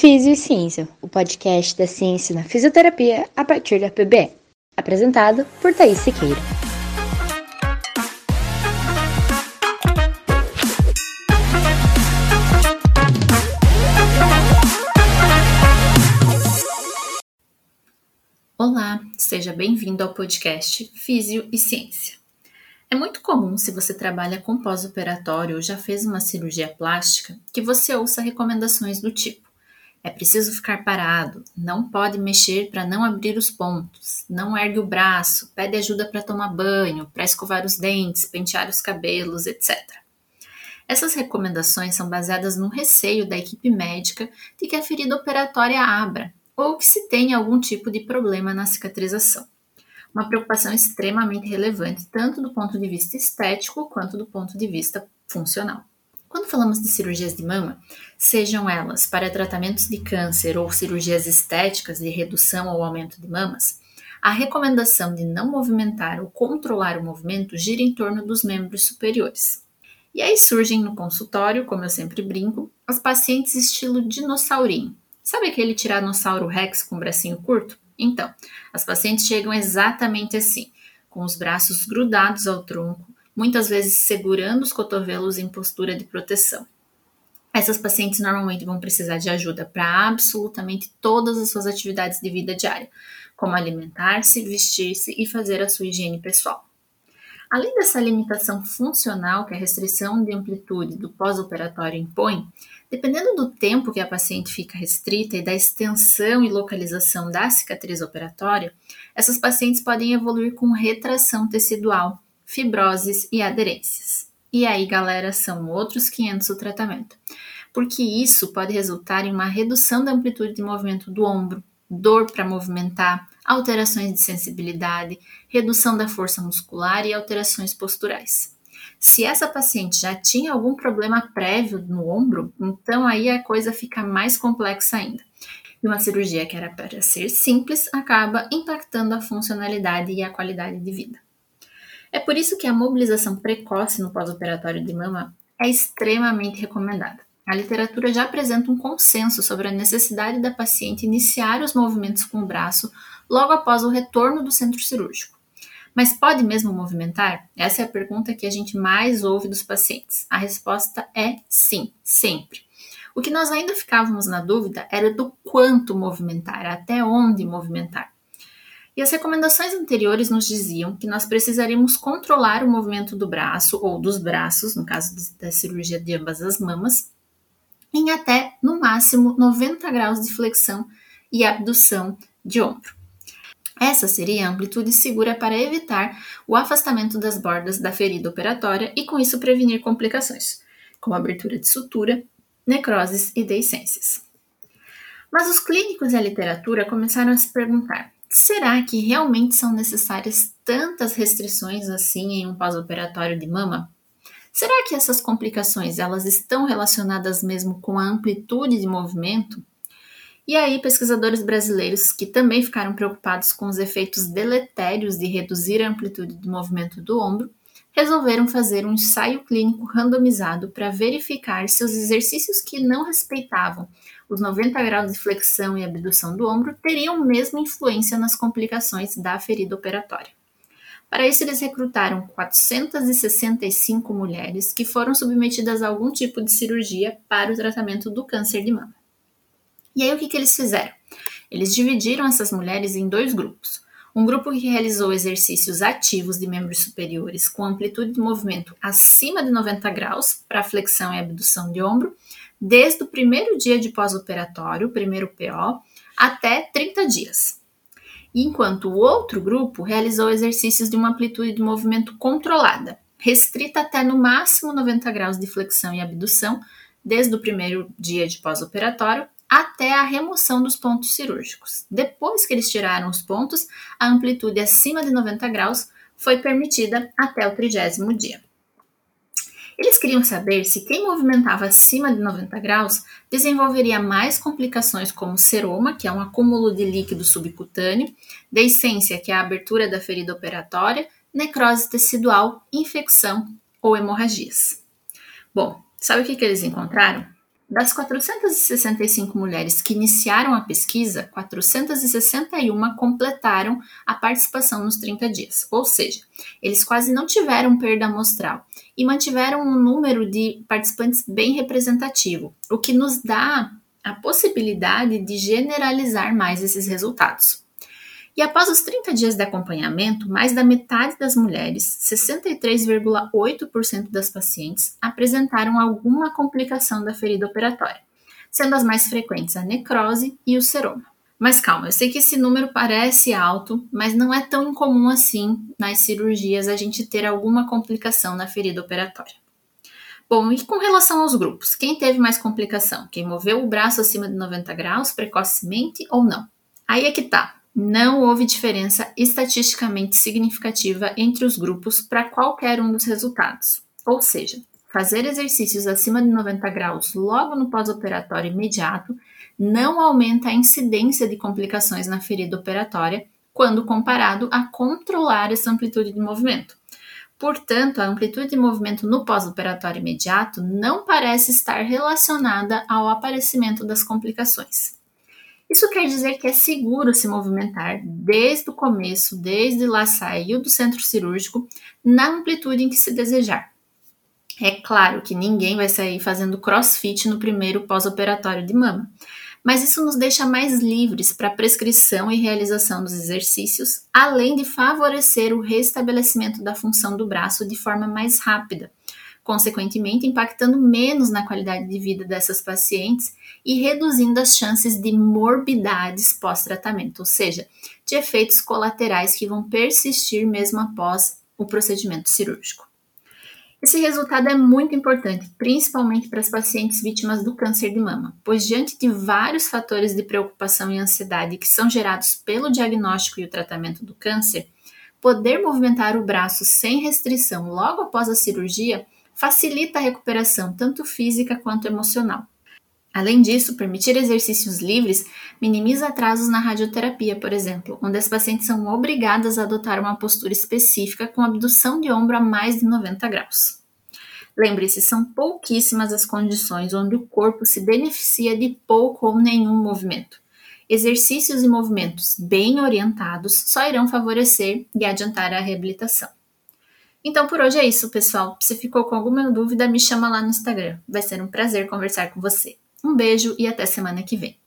Físio e Ciência, o podcast da ciência na fisioterapia a partir da PBE. Apresentado por Thaís Siqueira. Olá, seja bem-vindo ao podcast Físio e Ciência. É muito comum, se você trabalha com pós-operatório ou já fez uma cirurgia plástica, que você ouça recomendações do tipo: é preciso ficar parado, não pode mexer para não abrir os pontos, não ergue o braço, pede ajuda para tomar banho, para escovar os dentes, pentear os cabelos, etc. Essas recomendações são baseadas no receio da equipe médica de que a ferida operatória abra ou que se tenha algum tipo de problema na cicatrização uma preocupação extremamente relevante, tanto do ponto de vista estético quanto do ponto de vista funcional. Quando falamos de cirurgias de mama, sejam elas para tratamentos de câncer ou cirurgias estéticas de redução ou aumento de mamas, a recomendação de não movimentar ou controlar o movimento gira em torno dos membros superiores. E aí surgem no consultório, como eu sempre brinco, as pacientes estilo dinossaurinho. Sabe aquele tiranossauro rex com bracinho curto? Então, as pacientes chegam exatamente assim, com os braços grudados ao tronco, muitas vezes segurando os cotovelos em postura de proteção. Essas pacientes normalmente vão precisar de ajuda para absolutamente todas as suas atividades de vida diária, como alimentar-se, vestir-se e fazer a sua higiene pessoal. Além dessa limitação funcional que a restrição de amplitude do pós-operatório impõe, Dependendo do tempo que a paciente fica restrita e da extensão e localização da cicatriz operatória, essas pacientes podem evoluir com retração tecidual, fibroses e aderências. E aí, galera, são outros 500 o tratamento, porque isso pode resultar em uma redução da amplitude de movimento do ombro, dor para movimentar, alterações de sensibilidade, redução da força muscular e alterações posturais. Se essa paciente já tinha algum problema prévio no ombro, então aí a coisa fica mais complexa ainda. E uma cirurgia que era para ser simples acaba impactando a funcionalidade e a qualidade de vida. É por isso que a mobilização precoce no pós-operatório de mama é extremamente recomendada. A literatura já apresenta um consenso sobre a necessidade da paciente iniciar os movimentos com o braço logo após o retorno do centro cirúrgico. Mas pode mesmo movimentar? Essa é a pergunta que a gente mais ouve dos pacientes. A resposta é sim, sempre. O que nós ainda ficávamos na dúvida era do quanto movimentar, até onde movimentar. E as recomendações anteriores nos diziam que nós precisaríamos controlar o movimento do braço ou dos braços, no caso da cirurgia de ambas as mamas, em até no máximo 90 graus de flexão e abdução de ombro. Essa seria a amplitude segura para evitar o afastamento das bordas da ferida operatória e, com isso, prevenir complicações, como abertura de sutura, necroses e deiscências. Mas os clínicos e a literatura começaram a se perguntar: será que realmente são necessárias tantas restrições assim em um pós-operatório de mama? Será que essas complicações elas estão relacionadas mesmo com a amplitude de movimento? E aí, pesquisadores brasileiros que também ficaram preocupados com os efeitos deletérios de reduzir a amplitude do movimento do ombro, resolveram fazer um ensaio clínico randomizado para verificar se os exercícios que não respeitavam os 90 graus de flexão e abdução do ombro teriam mesma influência nas complicações da ferida operatória. Para isso, eles recrutaram 465 mulheres que foram submetidas a algum tipo de cirurgia para o tratamento do câncer de mama. E aí o que, que eles fizeram? Eles dividiram essas mulheres em dois grupos. Um grupo que realizou exercícios ativos de membros superiores com amplitude de movimento acima de 90 graus para flexão e abdução de ombro, desde o primeiro dia de pós-operatório, primeiro PO, até 30 dias. Enquanto o outro grupo realizou exercícios de uma amplitude de movimento controlada, restrita até no máximo 90 graus de flexão e abdução, desde o primeiro dia de pós-operatório até a remoção dos pontos cirúrgicos. Depois que eles tiraram os pontos, a amplitude acima de 90 graus foi permitida até o trigésimo dia. Eles queriam saber se quem movimentava acima de 90 graus desenvolveria mais complicações como seroma, que é um acúmulo de líquido subcutâneo, deiscência, que é a abertura da ferida operatória, necrose tecidual, infecção ou hemorragias. Bom, sabe o que, que eles encontraram? Das 465 mulheres que iniciaram a pesquisa, 461 completaram a participação nos 30 dias, ou seja, eles quase não tiveram perda amostral e mantiveram um número de participantes bem representativo, o que nos dá a possibilidade de generalizar mais esses resultados. E após os 30 dias de acompanhamento, mais da metade das mulheres, 63,8% das pacientes, apresentaram alguma complicação da ferida operatória, sendo as mais frequentes a necrose e o seroma. Mas calma, eu sei que esse número parece alto, mas não é tão incomum assim nas cirurgias a gente ter alguma complicação na ferida operatória. Bom, e com relação aos grupos, quem teve mais complicação? Quem moveu o braço acima de 90 graus precocemente ou não? Aí é que tá não houve diferença estatisticamente significativa entre os grupos para qualquer um dos resultados. Ou seja, fazer exercícios acima de 90 graus logo no pós-operatório imediato não aumenta a incidência de complicações na ferida operatória quando comparado a controlar essa amplitude de movimento. Portanto, a amplitude de movimento no pós-operatório imediato não parece estar relacionada ao aparecimento das complicações. Isso quer dizer que é seguro se movimentar desde o começo, desde lá saiu do centro cirúrgico, na amplitude em que se desejar. É claro que ninguém vai sair fazendo crossfit no primeiro pós-operatório de mama, mas isso nos deixa mais livres para prescrição e realização dos exercícios, além de favorecer o restabelecimento da função do braço de forma mais rápida, consequentemente impactando menos na qualidade de vida dessas pacientes e reduzindo as chances de morbidades pós-tratamento, ou seja, de efeitos colaterais que vão persistir mesmo após o procedimento cirúrgico. Esse resultado é muito importante, principalmente para as pacientes vítimas do câncer de mama, pois diante de vários fatores de preocupação e ansiedade que são gerados pelo diagnóstico e o tratamento do câncer, poder movimentar o braço sem restrição logo após a cirurgia facilita a recuperação tanto física quanto emocional. Além disso, permitir exercícios livres minimiza atrasos na radioterapia, por exemplo, onde as pacientes são obrigadas a adotar uma postura específica com abdução de ombro a mais de 90 graus. Lembre-se, são pouquíssimas as condições onde o corpo se beneficia de pouco ou nenhum movimento. Exercícios e movimentos bem orientados só irão favorecer e adiantar a reabilitação. Então por hoje é isso, pessoal. Se ficou com alguma dúvida, me chama lá no Instagram. Vai ser um prazer conversar com você. Um beijo e até semana que vem.